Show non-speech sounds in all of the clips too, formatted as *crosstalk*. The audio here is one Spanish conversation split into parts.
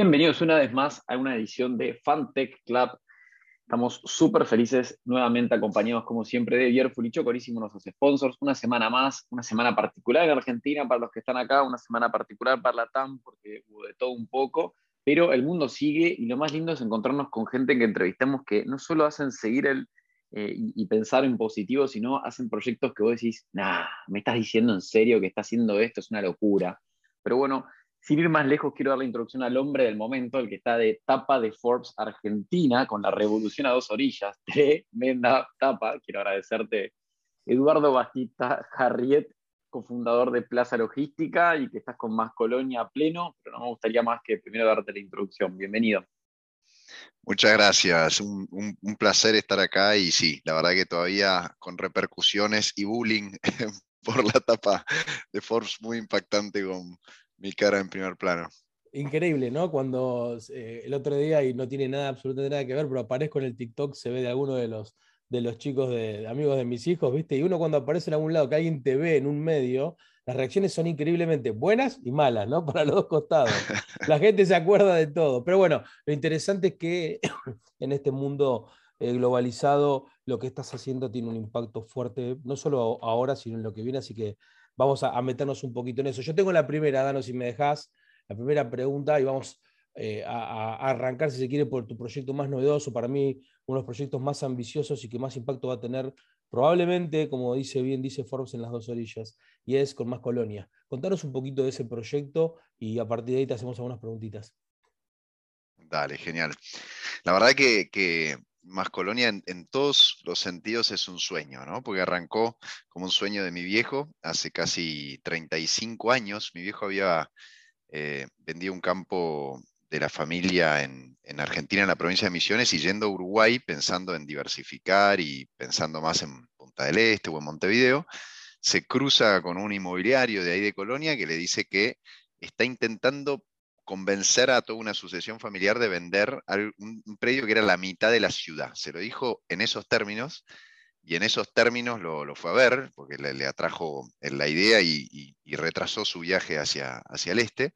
Bienvenidos una vez más a una edición de Fantech Club. Estamos súper felices nuevamente acompañados como siempre de Vier Fulicho, corísimo nuestros sponsors. Una semana más, una semana particular en Argentina para los que están acá, una semana particular para la TAM porque hubo de todo un poco, pero el mundo sigue y lo más lindo es encontrarnos con gente que entrevistamos que no solo hacen seguir el, eh, y, y, pensar en positivo, sino hacen proyectos que vos decís, nah, me estás diciendo en serio que está haciendo esto, es una locura. Pero bueno, sin ir más lejos, quiero dar la introducción al hombre del momento, el que está de tapa de Forbes Argentina, con la revolución a dos orillas. *laughs* Tremenda tapa. Quiero agradecerte, Eduardo Bastita Harriet, cofundador de Plaza Logística y que estás con Más Colonia a pleno, pero no me gustaría más que primero darte la introducción. Bienvenido. Muchas gracias, un, un, placer estar acá y sí, la verdad que todavía con repercusiones y bullying *laughs* por la tapa de Forbes muy impactante con, mi cara en primer plano. Increíble, ¿no? Cuando eh, el otro día, y no tiene nada, absolutamente nada que ver, pero aparezco en el TikTok, se ve de alguno de los, de los chicos, de, amigos de mis hijos, ¿viste? Y uno cuando aparece en algún lado, que alguien te ve en un medio, las reacciones son increíblemente buenas y malas, ¿no? *laughs* Para los dos costados. *laughs* La gente se acuerda de todo. Pero bueno, lo interesante es que *coughs* en este mundo eh, globalizado, lo que estás haciendo tiene un impacto fuerte, no solo ahora, sino en lo que viene, así que vamos a, meternos un poquito en eso. Yo tengo la primera, Dano, si me dejas, la primera pregunta y vamos eh, a, a, arrancar, si se quiere, por tu proyecto más novedoso, para mí uno de los proyectos más ambiciosos y que más impacto va a tener, probablemente, como dice bien, dice Forbes, en las dos orillas, y es con Más Colonia. Contanos un poquito de ese proyecto y a partir de ahí te hacemos algunas preguntitas. Dale, genial. La verdad que, que más Colonia en, todos los sentidos es un sueño, ¿no? Porque arrancó como un sueño de mi viejo hace casi 35 años. Mi viejo había eh, vendido un campo de la familia en, en, Argentina, en la provincia de Misiones, y yendo a Uruguay pensando en diversificar y pensando más en Punta del Este o en Montevideo, se cruza con un inmobiliario de ahí de Colonia que le dice que está intentando convencer a toda una sucesión familiar de vender un, predio que era la mitad de la ciudad. Se lo dijo en esos términos y en esos términos lo, lo fue a ver porque le, le atrajo la idea y, retrasó su viaje hacia, hacia el este.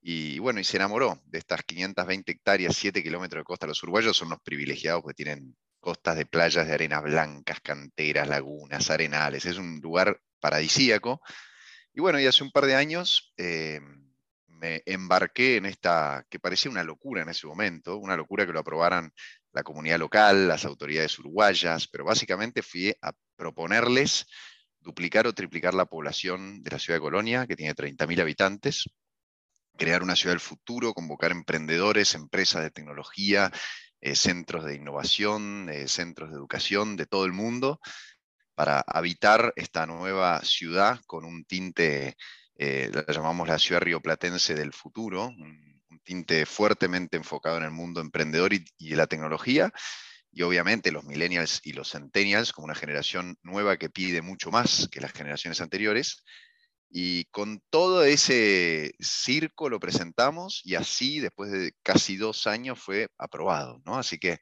Y bueno, y se enamoró de estas 520 hectáreas, 7 kilómetros de costa. Los uruguayos son los privilegiados porque tienen costas de playas de arenas blancas, canteras, lagunas, arenales. Es un lugar paradisíaco. Y bueno, y hace un par de años eh, me embarqué en esta, que parecía una locura en ese momento, una locura que lo aprobaran la comunidad local, las autoridades uruguayas, pero básicamente fui a proponerles duplicar o triplicar la población de la ciudad de Colonia, que tiene 30.000 habitantes, crear una ciudad del futuro, convocar emprendedores, empresas de tecnología, eh, centros de innovación, eh, centros de educación de todo el mundo, para habitar esta nueva ciudad con un tinte eh, la llamamos la ciudad rioplatense del futuro, un, tinte fuertemente enfocado en el mundo emprendedor y, y la tecnología, y obviamente los millennials y los centennials como una generación nueva que pide mucho más que las generaciones anteriores, y con todo ese circo lo presentamos y así, después de casi dos años, fue aprobado, ¿no? Así que,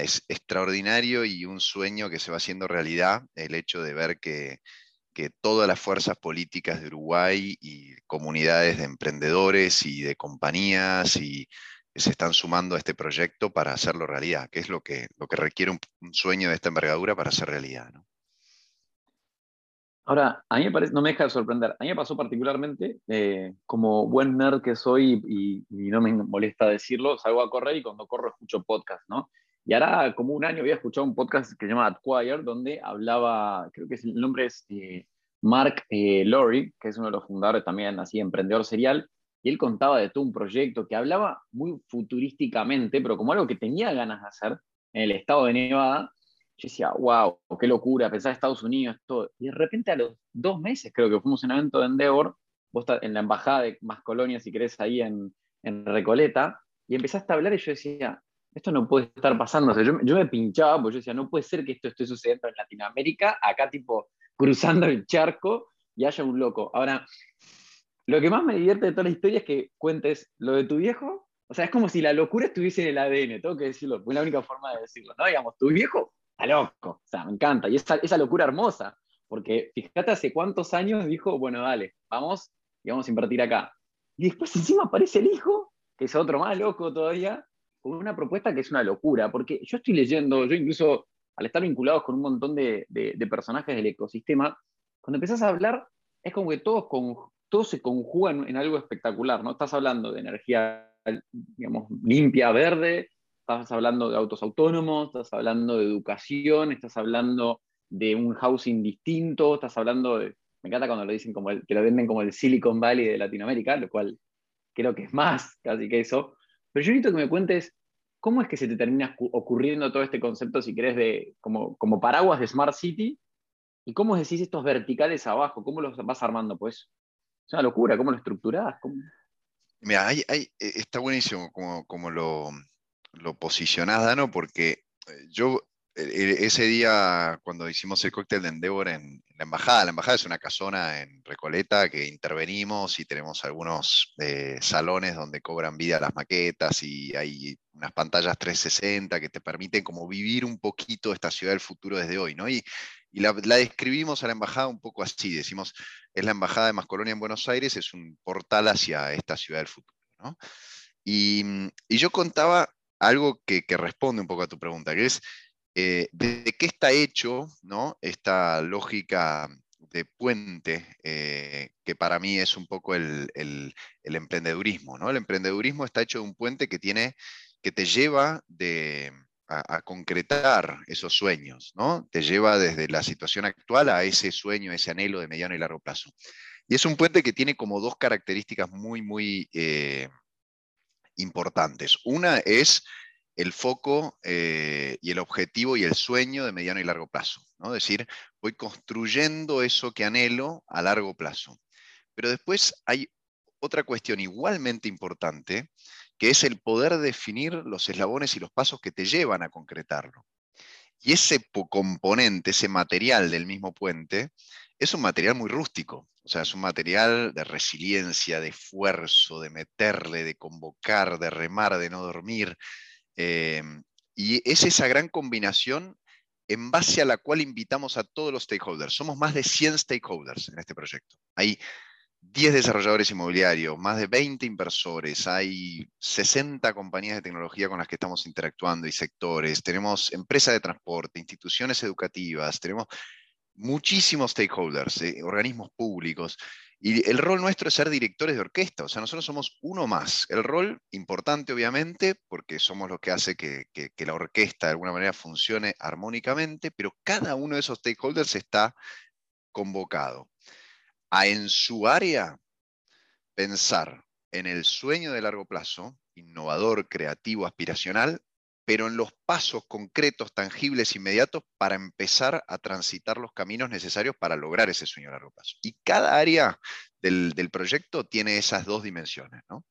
es extraordinario y un sueño que se va haciendo realidad el hecho de ver que que todas las fuerzas políticas de Uruguay y comunidades de emprendedores y de compañías y se están sumando a este proyecto para hacerlo realidad, que es lo que, lo que requiere un, un sueño de esta envergadura para hacer realidad. ¿no? Ahora, a mí me parece, no me deja de sorprender, a mí me pasó particularmente, eh, como buen nerd que soy y, y, no me molesta decirlo, salgo a correr y cuando corro escucho podcast, ¿no? Y ahora, como un año, había escuchado un podcast que se llama Adquire, donde hablaba, creo que el nombre es eh, Mark eh, Lowry, que es uno de los fundadores también, así, emprendedor serial, y él contaba de todo un proyecto que hablaba muy futurísticamente, pero como algo que tenía ganas de hacer en el estado de Nevada. Yo decía, wow, qué locura, pensar en Estados Unidos, todo. Y de repente a los dos meses, creo que fuimos a un evento de Endeavor, vos estás en la embajada de Más Colonias, si querés, ahí en, en Recoleta, y empezaste a hablar y yo decía, esto no puede estar pasando. Yo, me pinchaba porque yo decía, no puede ser que esto esté sucediendo en Latinoamérica, acá tipo cruzando el charco y haya un loco. Ahora, lo que más me divierte de toda la historia es que cuentes lo de tu viejo. O sea, es como si la locura estuviese en el ADN, tengo que decirlo, es la única forma de decirlo, ¿no? Digamos, tu viejo está loco, o sea, me encanta. Y esa, esa locura hermosa, porque fíjate hace cuántos años dijo, bueno, dale, vamos y vamos a invertir acá. Y después encima aparece el hijo que es otro más loco todavía, con una propuesta que es una locura, porque yo estoy leyendo, yo incluso al estar vinculados con un montón de, personajes del ecosistema, cuando empezás a hablar, es como que todos, todos se conjugan en algo espectacular, ¿no? Estás hablando de energía, digamos, limpia, verde, estás hablando de autos autónomos, estás hablando de educación, estás hablando de un housing distinto, estás hablando de, me encanta cuando lo dicen como el, que lo venden como el Silicon Valley de Latinoamérica, lo cual creo que es más casi que eso. Pero yo necesito que me cuentes cómo es que se te termina ocurriendo todo este concepto, si querés, de, como, como paraguas de Smart City, y cómo decís estos verticales abajo, cómo los vas armando, pues. Es una locura, cómo lo estructurás. Mira, hay, hay, e, está buenísimo como, lo, lo posicionás, Dano, porque eh, yo ese día cuando hicimos el cóctel de Endeavor en, la embajada, la embajada es una casona en Recoleta que intervenimos y tenemos algunos eh, salones donde cobran vida las maquetas y hay unas pantallas 360 que te permiten como vivir un poquito esta ciudad del futuro desde hoy, ¿no? Y, la, describimos a la embajada un poco así, decimos, es la embajada de Mascolonia en Buenos Aires, es un portal hacia esta ciudad del futuro, ¿no? Y, yo contaba algo que responde un poco a tu pregunta, que es eh, de, qué está hecho ¿no? esta lógica de puente, eh, que para mí es un poco el, emprendedurismo. ¿no? El emprendedurismo está hecho de un puente que, tiene, que te lleva a, concretar esos sueños, ¿no? te lleva desde la situación actual a ese sueño, ese anhelo de mediano y largo plazo. Y es un puente que tiene como dos características muy, muy eh, importantes. Una es el foco eh, y el objetivo y el sueño de mediano y largo plazo. ¿no? Es decir, voy construyendo eso que anhelo a largo plazo. Pero después hay otra cuestión igualmente importante, que es el poder definir los eslabones y los pasos que te llevan a concretarlo. Y ese componente, ese material del mismo puente, es un material muy rústico. O sea, es un material de resiliencia, de esfuerzo, de meterle, de convocar, de remar, de no dormir, Em, y es esa gran combinación en base a la cual invitamos a todos los stakeholders. Somos más de 100 stakeholders en este proyecto. Hay 10 desarrolladores inmobiliarios, más de 20 inversores, hay 60 compañías de tecnología con las que estamos interactuando y sectores, tenemos empresas de transporte, instituciones educativas, tenemos muchísimos stakeholders, eh, organismos públicos. Y el rol nuestro es ser directores de orquesta, o sea, nosotros somos uno más. El rol importante, obviamente, porque somos lo que hace que, la orquesta de alguna manera funcione armónicamente, pero cada uno de esos stakeholders está convocado a en su área pensar en el sueño de largo plazo, innovador, creativo, aspiracional, pero en los pasos concretos, tangibles, inmediatos, para empezar a transitar los caminos necesarios para lograr ese sueño a largo plazo. Y cada área del, proyecto tiene esas dos dimensiones, ¿no?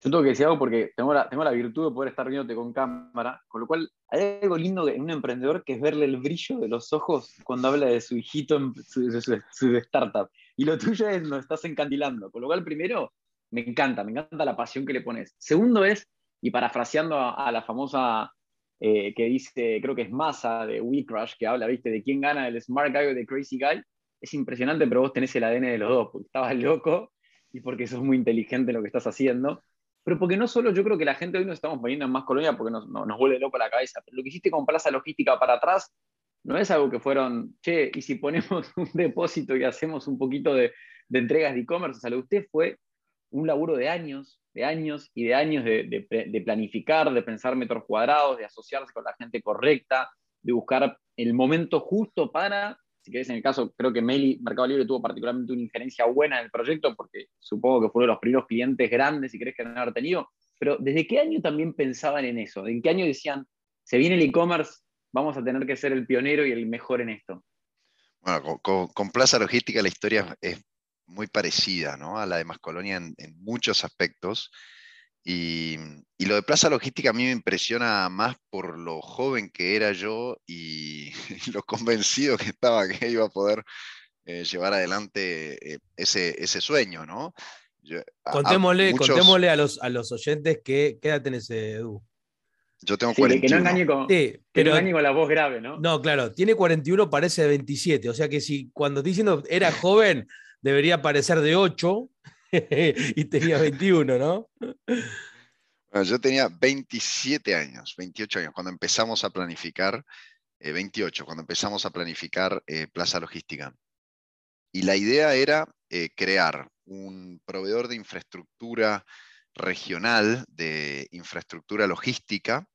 Yo tengo que decir algo porque tengo la, virtud de poder estar viéndote con cámara, con lo cual hay algo lindo en un emprendedor que es verle el brillo de los ojos cuando habla de su hijito su, su startup. Y lo tuyo es, lo estás encandilando. Con lo cual, primero, me encanta, me encanta la pasión que le pones. Segundo es, y parafraseando a, la famosa eh, que dice, creo que es Massa de WeCrush, que habla, viste, de quién gana el Smart Guy o el Crazy Guy, es impresionante, pero vos tenés el ADN de los dos, porque estabas loco y porque sos muy inteligente en lo que estás haciendo. Pero porque no solo yo creo que la gente hoy nos estamos poniendo en más colonia porque nos, nos, vuelve loco la cabeza, pero lo que hiciste con Plaza Logística para atrás no es algo que fueron, che, y si ponemos *laughs* un depósito y hacemos un poquito de, de entregas de e-commerce, o sea, lo que usted fue un laburo de años, de años y de años de, planificar, de pensar metros cuadrados, de asociarse con la gente correcta, de buscar el momento justo para, si querés, en el caso, creo que Meli, Mercado Libre tuvo particularmente una injerencia buena en el proyecto, porque supongo que fueron los primeros clientes grandes, si querés, que han haber tenido, pero ¿desde qué año también pensaban en eso? ¿En qué año decían, se viene el e-commerce, vamos a tener que ser el pionero y el mejor en esto? Bueno, con Plaza Logística la historia es muy parecida ¿no? a la de Mascolonia en, en muchos aspectos. Y, y, lo de Plaza Logística a mí me impresiona más por lo joven que era yo y, *laughs* lo convencido que estaba que iba a poder eh, llevar adelante eh, ese, ese, sueño, ¿no? contémosle, a, contémosle a, los, a los oyentes que, qué edad tenés, Edu. Yo tengo 41. que no engañe con, sí, pero, con la voz grave, ¿no? No, claro, tiene 41, parece de 27. O sea que si cuando estoy diciendo era joven, debería parecer de 8 *laughs* y tenía 21, ¿no? Yo tenía 27 años, 28 años, cuando empezamos a planificar, 28, eh, cuando empezamos a planificar eh, Plaza Logística. Y la idea era eh, crear un proveedor de infraestructura regional, de infraestructura logística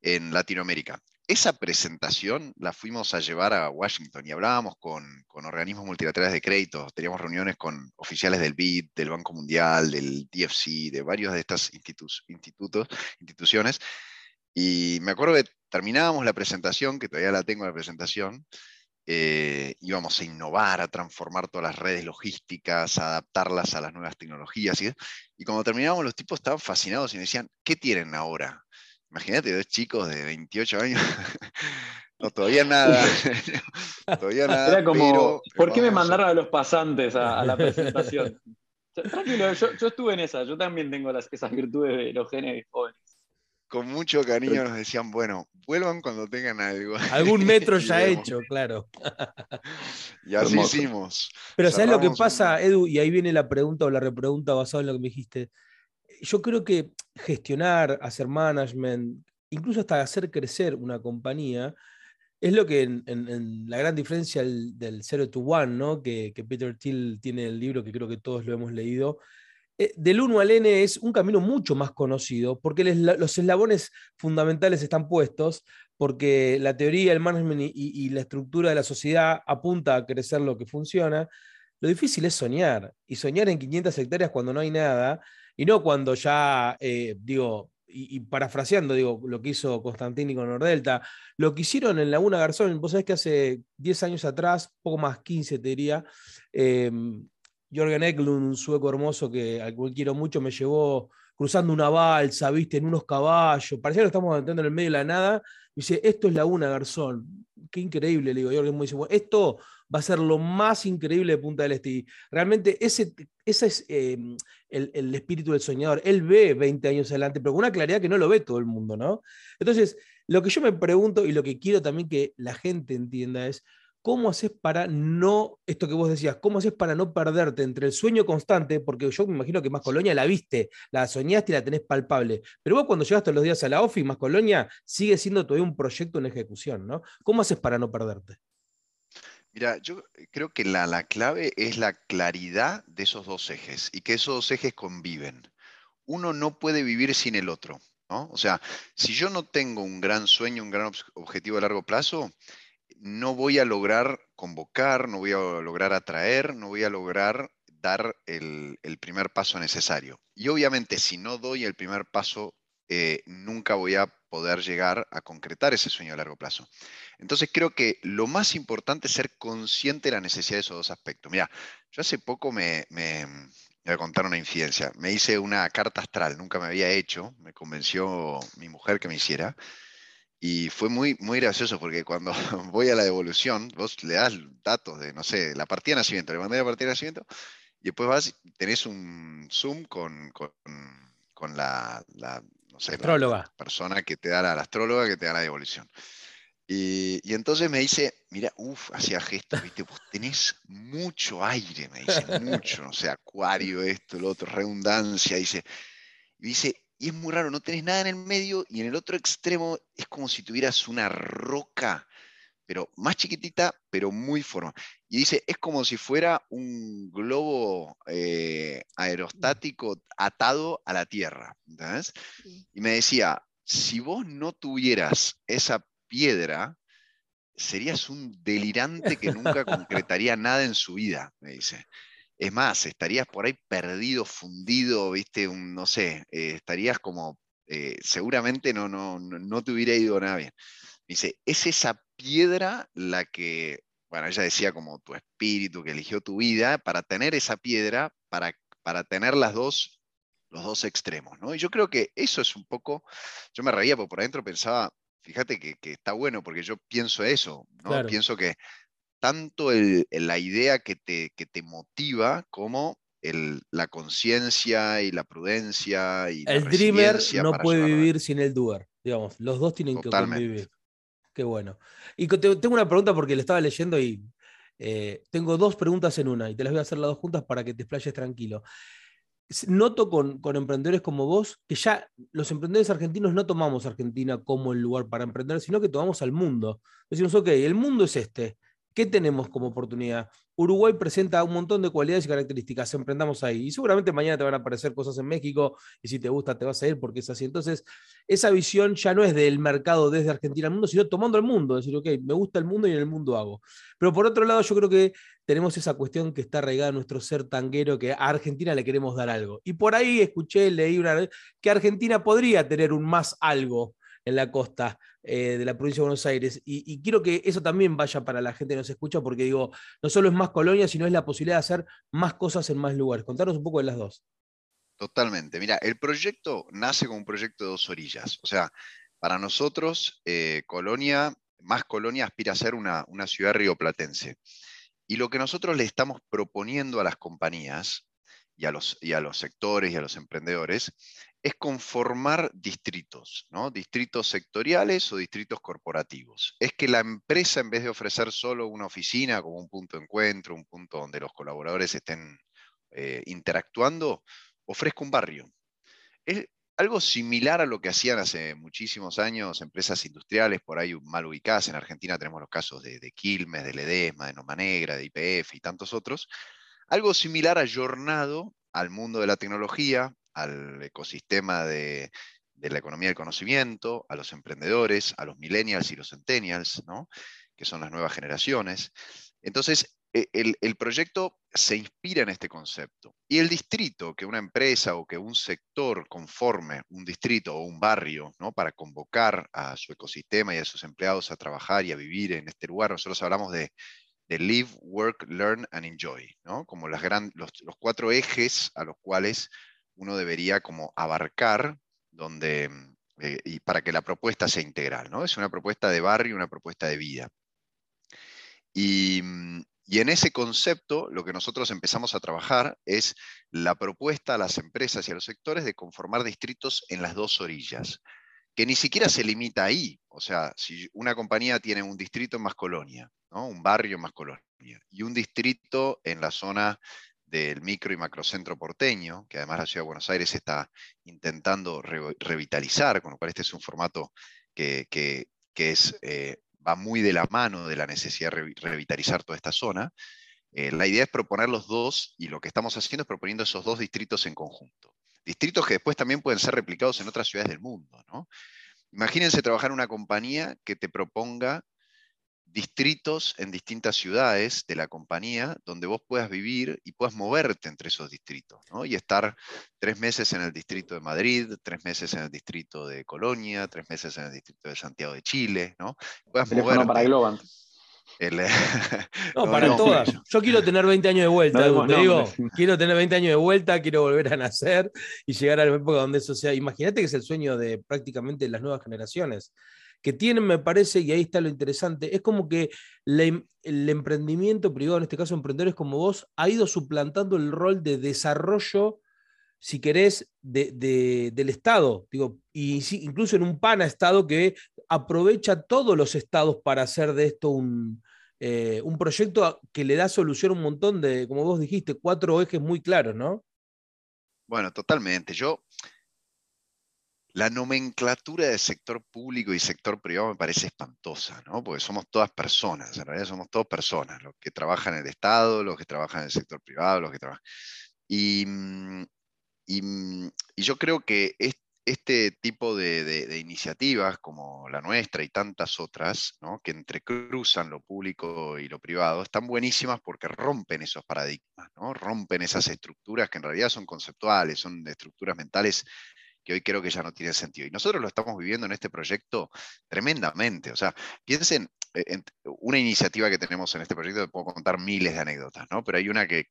en Latinoamérica esa presentación la fuimos a llevar a Washington y hablábamos con, organismos multilaterales de crédito, teníamos reuniones con oficiales del BID, del Banco Mundial, del DFC, de varios de estas institutos, instituciones, y me acuerdo que terminábamos la presentación, que todavía la tengo la presentación, eh, íbamos a innovar, a transformar todas las redes logísticas, a adaptarlas a las nuevas tecnologías, y, y cuando terminábamos los tipos estaban fascinados y me decían, ¿qué tienen ahora? Imagínate, dos chicos de 28 años. *laughs* no, todavía nada. *laughs* todavía nada. Era como, ¿por qué me mandaron a los pasantes a, la *laughs* presentación? Tranquilo, yo, estuve en esa, yo también tengo las, esas virtudes de los genes jóvenes. Con mucho cariño nos decían, bueno, vuelvan cuando tengan algo. Algún metro ya hecho, claro. y así hicimos. Pero ¿sabes lo que pasa, Edu? Y ahí viene la pregunta o la repregunta basada en lo que me dijiste yo creo que gestionar, hacer management, incluso hasta hacer crecer una compañía, es lo que en, la gran diferencia del, Zero to One, ¿no? que, Peter Thiel tiene el libro que creo que todos lo hemos leído, eh, del 1 al N es un camino mucho más conocido, porque los eslabones fundamentales están puestos, porque la teoría, el management y, y, la estructura de la sociedad apunta a crecer lo que funciona. Lo difícil es soñar, y soñar en 500 hectáreas cuando no hay nada, y no cuando ya, eh, digo, y, parafraseando, digo, lo que hizo Constantini con Nordelta, lo que hicieron en Laguna Garzón, vos sabés que hace 10 años atrás, poco más 15 te diría, eh, Jorgen Eklund, un sueco hermoso que al cual quiero mucho, me llevó cruzando una balsa, viste, en unos caballos, parecía que estamos entrando en el medio de la nada, dice, esto es Laguna Garzón, qué increíble, le digo, Jorgen muy dice, esto va a ser lo más increíble de Punta del Este. Y realmente ese, ese es em, el, espíritu del soñador. Él ve 20 años adelante, pero con una claridad que no lo ve todo el mundo, ¿no? Entonces, lo que yo me pregunto y lo que quiero también que la gente entienda es, ¿cómo haces para no, esto que vos decías, cómo haces para no perderte entre el sueño constante, porque yo me imagino que Más Colonia la viste, la soñaste y la tenés palpable, pero vos cuando llegaste los días a la OFI, Más Colonia sigue siendo todavía un proyecto en ejecución, ¿no? ¿Cómo haces para no perderte? Mira, yo creo que la, clave es la claridad de esos dos ejes y que esos dos ejes conviven. Uno no puede vivir sin el otro. ¿no? O sea, si yo no tengo un gran sueño, un gran objetivo a largo plazo, no voy a lograr convocar, no voy a lograr atraer, no voy a lograr dar el, primer paso necesario. Y obviamente si no doy el primer paso, eh, nunca voy a poder llegar a concretar ese sueño a largo plazo. Entonces creo que lo más importante es ser consciente de la necesidad de esos dos aspectos. Mira, yo hace poco me, me, voy a contar una infidencia. Me hice una carta astral, nunca me había hecho, me convenció mi mujer que me hiciera. Y fue muy, muy gracioso porque cuando *laughs* voy a la devolución, vos le das datos de, no sé, la partida de nacimiento, le mandé la partida de nacimiento, y después vas y tenés un Zoom con, con, la, no sé, astróloga. persona que te da la, la astróloga que te da la devolución. Y, entonces me dice, mira, uff, hacía gestos, viste, vos tenés mucho aire, me dice, mucho, o sea, acuario, esto, lo otro, redundancia, dice, y dice, y es muy raro, no tenés nada en el medio y en el otro extremo es como si tuvieras una roca, pero más chiquitita, pero muy forma. Y dice, es como si fuera un globo eh, aerostático atado a la Tierra, ¿entendés? Y me decía, si vos no tuvieras esa piedra, serías un delirante que nunca *laughs* concretaría nada en su vida, me dice. Es más, estarías por ahí perdido, fundido, viste, un, no sé, eh, estarías como, eh, seguramente no, no, no te hubiera ido nada bien. Me dice, es esa piedra la que, bueno, ella decía como tu espíritu que eligió tu vida, para tener esa piedra, para, para tener las dos, los dos extremos, ¿no? Y yo creo que eso es un poco, yo me reía porque por adentro pensaba, fíjate que, está bueno porque yo pienso eso, ¿no? Pienso que tanto la idea que te, te motiva como la conciencia y la prudencia y el dreamer no puede vivir sin el doer, digamos, los dos tienen que convivir. Qué bueno. Y tengo una pregunta porque le estaba leyendo y eh, tengo dos preguntas en una y te las voy a hacer las dos juntas para que te explayes tranquilo. noto con, con, emprendedores como vos que ya los emprendedores argentinos no tomamos Argentina como el lugar para emprender, sino que tomamos al mundo. Decimos, ok, el mundo es este. ¿Qué tenemos como oportunidad? Uruguay presenta un montón de cualidades y características, emprendamos ahí. Y seguramente mañana te van a aparecer cosas en México y si te gusta te vas a ir porque es así. Entonces, esa visión ya no es del mercado desde Argentina al mundo, sino tomando el mundo, decir, ok, me gusta el mundo y en el mundo hago. Pero por otro lado, yo creo que tenemos esa cuestión que está arraigada en nuestro ser tanguero, que a Argentina le queremos dar algo. Y por ahí escuché, leí una que Argentina podría tener un más algo en la costa eh, de la provincia de Buenos Aires. Y, quiero que eso también vaya para la gente que nos escucha, porque digo, no solo es más colonia, sino es la posibilidad de hacer más cosas en más lugares. Contanos un poco de las dos. Totalmente. Mira, el proyecto nace como un proyecto de dos orillas. O sea, para nosotros, eh, Colonia, más Colonia aspira a ser una, una ciudad rioplatense. Y lo que nosotros le estamos proponiendo a las compañías y a los, y a los sectores y a los emprendedores es conformar distritos, ¿no? distritos sectoriales o distritos corporativos. Es que la empresa, en vez de ofrecer solo una oficina como un punto de encuentro, un punto donde los colaboradores estén eh, interactuando, ofrezca un barrio. Es algo similar a lo que hacían hace muchísimos años empresas industriales, por ahí mal ubicadas. En Argentina tenemos los casos de, Quilmes, de Ledesma, de Noma Negra, de IPF y tantos otros. Algo similar ayornado al mundo de la tecnología, al ecosistema de, la economía del conocimiento, a los emprendedores, a los millennials y los centennials, que son las nuevas generaciones. Entonces, e, el, proyecto se inspira en este concepto. Y el distrito, que una empresa o que un sector conforme un distrito o un barrio, ¿no? Para convocar a su ecosistema y a sus empleados a trabajar y a vivir en este lugar, nosotros hablamos de, live, work, learn and enjoy, ¿no? Como los, cuatro ejes a los cuales uno debería como abarcar donde, eh, y para que la propuesta sea integral. ¿no? Es una propuesta de barrio, una propuesta de vida. Y, mm, y, en ese concepto lo que nosotros empezamos a trabajar es la propuesta a las empresas y a los sectores de conformar distritos en las dos orillas, que ni siquiera se limita ahí. O sea, si una compañía tiene un distrito más colonia, ¿no? un barrio más colonia, y un distrito en la zona del micro y macrocentro porteño, que además la Ciudad de Buenos Aires está intentando revitalizar, con lo cual este es un formato que, es, eh, va muy de la mano de la necesidad de revitalizar toda esta zona. Eh, la idea es proponer los dos, y lo que estamos haciendo es proponiendo esos dos distritos en conjunto. Distritos que después también pueden ser replicados en otras ciudades del mundo. Imagínense trabajar en una compañía que te proponga distritos en distintas ciudades de la compañía donde vos puedas vivir y puedas moverte entre esos distritos, ¿no? Y estar tres meses en el distrito de Madrid, tres meses en el distrito de Colonia, tres meses en el distrito de Santiago de Chile, ¿no? Puedas moverte. para Globant. *laughs* no, para todas. Yo quiero tener 20 años de vuelta, te digo, *laughs* quiero tener 20 años de vuelta, quiero volver a nacer y llegar a la época donde eso sea. Imagínate que es el sueño de prácticamente las nuevas generaciones que tienen, me parece, y ahí está lo interesante, es como que em, el emprendimiento privado, en este caso emprendedores como vos, ha ido suplantando el rol de desarrollo, si querés, del Estado, digo, y incluso en un PANA-Estado que aprovecha todos los estados para hacer de esto un, eh, un proyecto que le da solución a un montón de, como vos dijiste, cuatro ejes muy claros, ¿no? Bueno, totalmente. Yo, la nomenclatura de sector público y sector privado me parece espantosa, ¿no? Porque somos todas personas, en realidad somos todas personas, los que trabajan en el Estado, los que trabajan en el sector privado, los que trabajan... Y, mm, mm, y, yo creo que este tipo de, iniciativas como la nuestra y tantas otras, ¿no? que entrecruzan lo público y lo privado, están buenísimas porque rompen esos paradigmas, ¿no? rompen esas estructuras que en realidad son conceptuales, son estructuras mentales que hoy creo que ya no tiene sentido. Y nosotros lo estamos viviendo en este proyecto tremendamente. O sea, piensen eh, en una iniciativa que tenemos en este proyecto, puedo contar miles de anécdotas, ¿no? Pero hay una que,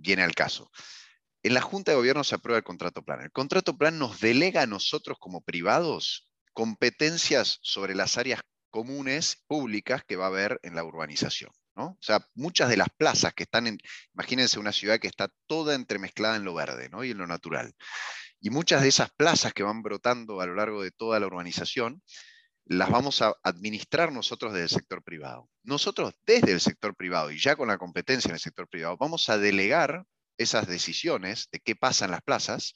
viene al caso. En la Junta de Gobierno se aprueba el contrato plan. El contrato plan nos delega a nosotros como privados competencias sobre las áreas comunes, públicas que va a haber en la urbanización. ¿no? O sea, muchas de las plazas que están en, imagínense una ciudad que está toda entremezclada en lo verde ¿no? y en lo natural. Y muchas de esas plazas que van brotando a lo largo de toda la urbanización, las vamos a administrar nosotros desde el sector privado. Nosotros desde el sector privado y ya con la competencia en el sector privado, vamos a delegar esas decisiones de qué pasa en las plazas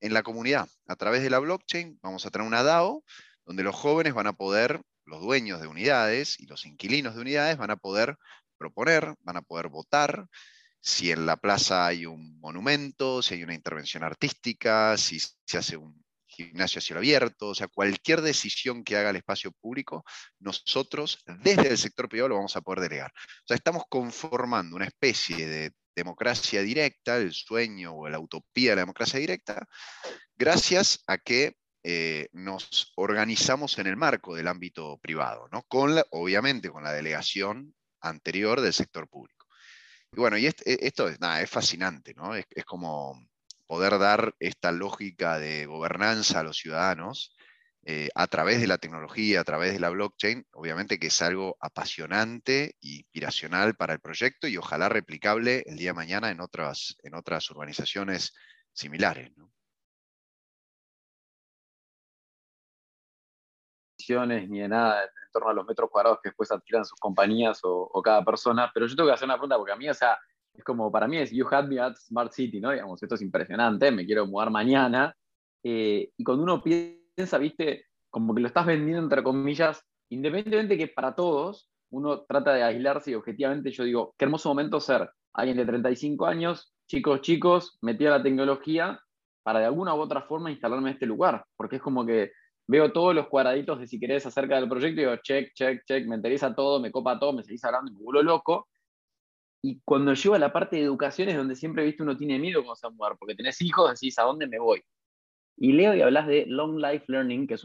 en la comunidad. A través de la blockchain vamos a tener una DAO donde los jóvenes van a poder, los dueños de unidades y los inquilinos de unidades van a poder proponer, van a poder votar si en la plaza hay un monumento, si hay una intervención artística, si se hace un gimnasio a cielo abierto, o sea, cualquier decisión que haga el espacio público, nosotros desde el sector privado lo vamos a poder delegar. O sea, estamos conformando una especie de democracia directa, el sueño o la utopía de la democracia directa, gracias a que eh, nos organizamos en el marco del ámbito privado, ¿no? con obviamente con la delegación anterior del sector público. Y bueno, y e, esto es, nada, es fascinante, ¿no? es, como poder dar esta lógica de gobernanza a los ciudadanos eh, a través de la tecnología, a través de la blockchain, obviamente que es algo apasionante e inspiracional para el proyecto y ojalá replicable el día de mañana en otras, en otras urbanizaciones similares. ¿no? Ni de nada en torno a los metros cuadrados que después adquieran sus compañías o, cada persona, pero yo tengo que hacer una pregunta porque a mí, o sea, es como, para mí es, you had me at Smart City, ¿no? Digamos, esto es impresionante, me quiero mudar mañana, eh, y cuando uno piensa viste, como que lo estás vendiendo entre comillas, independientemente que para todos uno trata de aislarse y objetivamente yo digo, qué hermoso momento ser alguien de 35 años, chicos, chicos, metí a la tecnología para de alguna u otra forma instalarme en este lugar, porque es como que veo todos los cuadraditos de si querés acerca del proyecto y digo, check, check, check, me interesa todo, me copa todo, me seguís hablando y me vuelo loco. Y cuando llego a la parte de educación es donde siempre, viste, uno tiene miedo cuando se va a mudar, porque tenés hijos, decís, ¿a dónde me voy? Y leo y hablas de long life learning, que es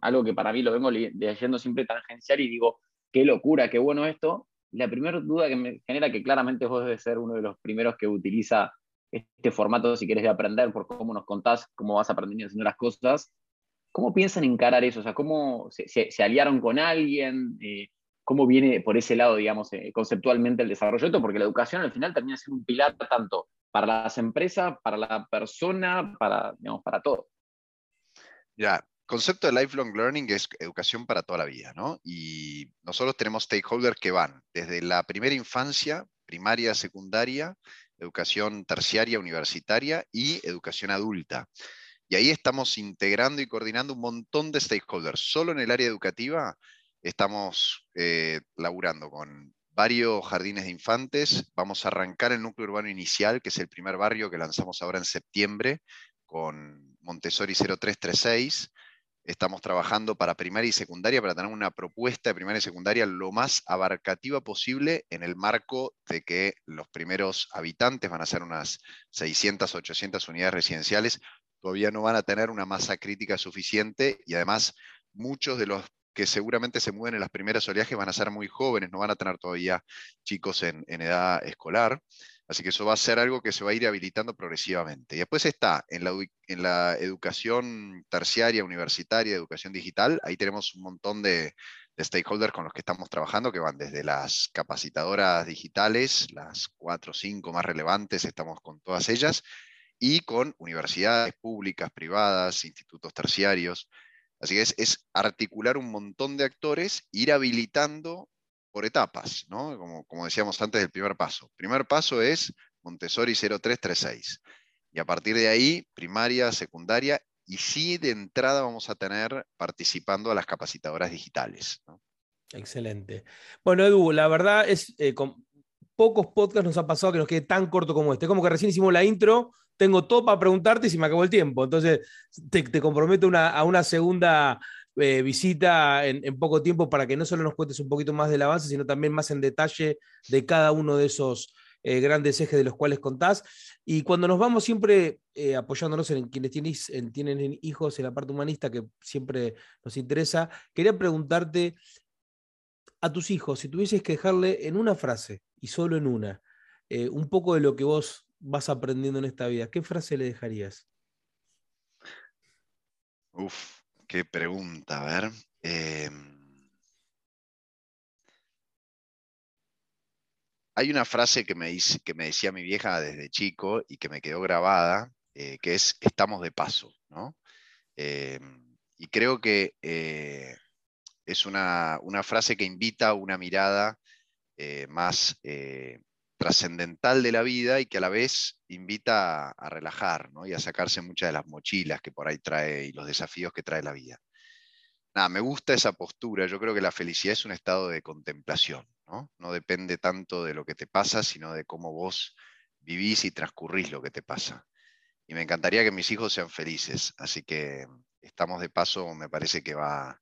algo que para mí lo vengo leyendo siempre tangencial y digo, qué locura, qué bueno esto. La primera duda que me genera, que claramente vos debes ser uno de los primeros que utiliza este formato si quieres de aprender, por cómo nos contás, cómo vas aprendiendo haciendo las cosas, ¿cómo piensan encarar eso? O sea, ¿cómo se, aliaron con alguien? Eh, ¿Cómo viene por ese lado, digamos, eh, conceptualmente el desarrollo de esto? Porque la educación al final termina siendo un pilar tanto para las empresas, para la persona, para, digamos, para todo. Ya, concepto de lifelong learning es educación para toda la vida, ¿no? Y nosotros tenemos stakeholders que van desde la primera infancia, primaria, secundaria, educación terciaria, universitaria y educación adulta. Y ahí estamos integrando y coordinando un montón de stakeholders. Solo en el área educativa estamos eh, laburando con varios jardines de infantes. Vamos a arrancar el núcleo urbano inicial, que es el primer barrio que lanzamos ahora en septiembre con Montessori 0336. Estamos trabajando para primaria y secundaria para tener una propuesta de primaria y secundaria lo más abarcativa posible en el marco de que los primeros habitantes van a ser unas 600, 800 unidades residenciales. Todavía no van a tener una masa crítica suficiente y además muchos de los que seguramente se mueven en las primeras oleajes van a ser muy jóvenes, no van a tener todavía chicos en, edad escolar. Así que eso va a ser algo que se va a ir habilitando progresivamente. Y después está en la, en la educación terciaria, universitaria, educación digital, ahí tenemos un montón de, de, stakeholders con los que estamos trabajando, que van desde las capacitadoras digitales, las cuatro o cinco más relevantes, estamos con todas ellas, y con universidades públicas, privadas, institutos terciarios. Así que es, articular un montón de actores, ir habilitando por etapas, ¿no? Como, como decíamos antes del primer paso. Primer paso es Montessori 0336. Y a partir de ahí, primaria, secundaria, y sí de entrada vamos a tener participando a las capacitadoras digitales. Excelente. Bueno, Edu, la verdad es, eh, con pocos podcasts nos ha pasado que nos quede tan corto como este. Como que recién hicimos la intro tengo todo para preguntarte y se me acabó el tiempo. Entonces, te, comprometo a una segunda eh, visita en, poco tiempo para que no solo nos cuentes un poquito más del avance, sino también más en detalle de cada uno de esos eh, grandes ejes de los cuales contás. Y cuando nos vamos siempre eh, apoyándonos en quienes tienen hijos en la parte humanista, que siempre nos interesa, quería preguntarte a tus hijos, si tuvieses que dejarle en una frase, y solo en una, un poco de lo que vos vas aprendiendo en esta vida? ¿Qué frase le dejarías? Uf, qué pregunta, a ver. Em, hay una frase que me, dice, que me decía mi vieja desde chico y que me quedó grabada, eh, que es estamos de paso, ¿no? Em, y creo que eh, es una, una, frase que invita a una mirada eh, más trascendental de la vida y que a la vez invita a, relajar y a sacarse muchas de las mochilas que por ahí trae y los desafíos que trae la vida. Nada, me gusta esa postura. Yo creo que la felicidad es un estado de contemplación. ¿no? no depende tanto de lo que te pasa, sino de cómo vos vivís y transcurrís lo que te pasa. Y me encantaría que mis hijos sean felices. Así que estamos de paso, me parece que va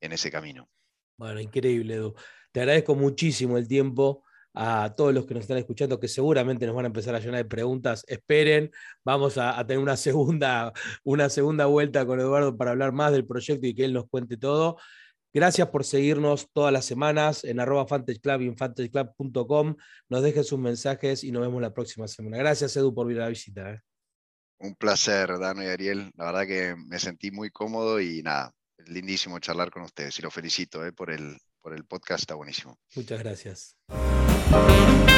en ese camino. Bueno, increíble, Edu. Te agradezco muchísimo el tiempo a todos los que nos están escuchando, que seguramente nos van a empezar a llenar de preguntas. Esperen, vamos a, tener una *laughs* segunda, una segunda vuelta con Eduardo para hablar más del proyecto y que él nos cuente todo. Gracias por seguirnos todas las semanas en arroba Club y en Nos dejen sus mensajes y nos vemos la próxima semana. Gracias, Edu, por venir a la visita. ¿eh? Un placer, Dano y Ariel. La verdad que me sentí muy cómodo y nada, lindísimo charlar con ustedes y lo felicito ¿eh? por, el, por el podcast, está buenísimo. Muchas gracias. Thank you.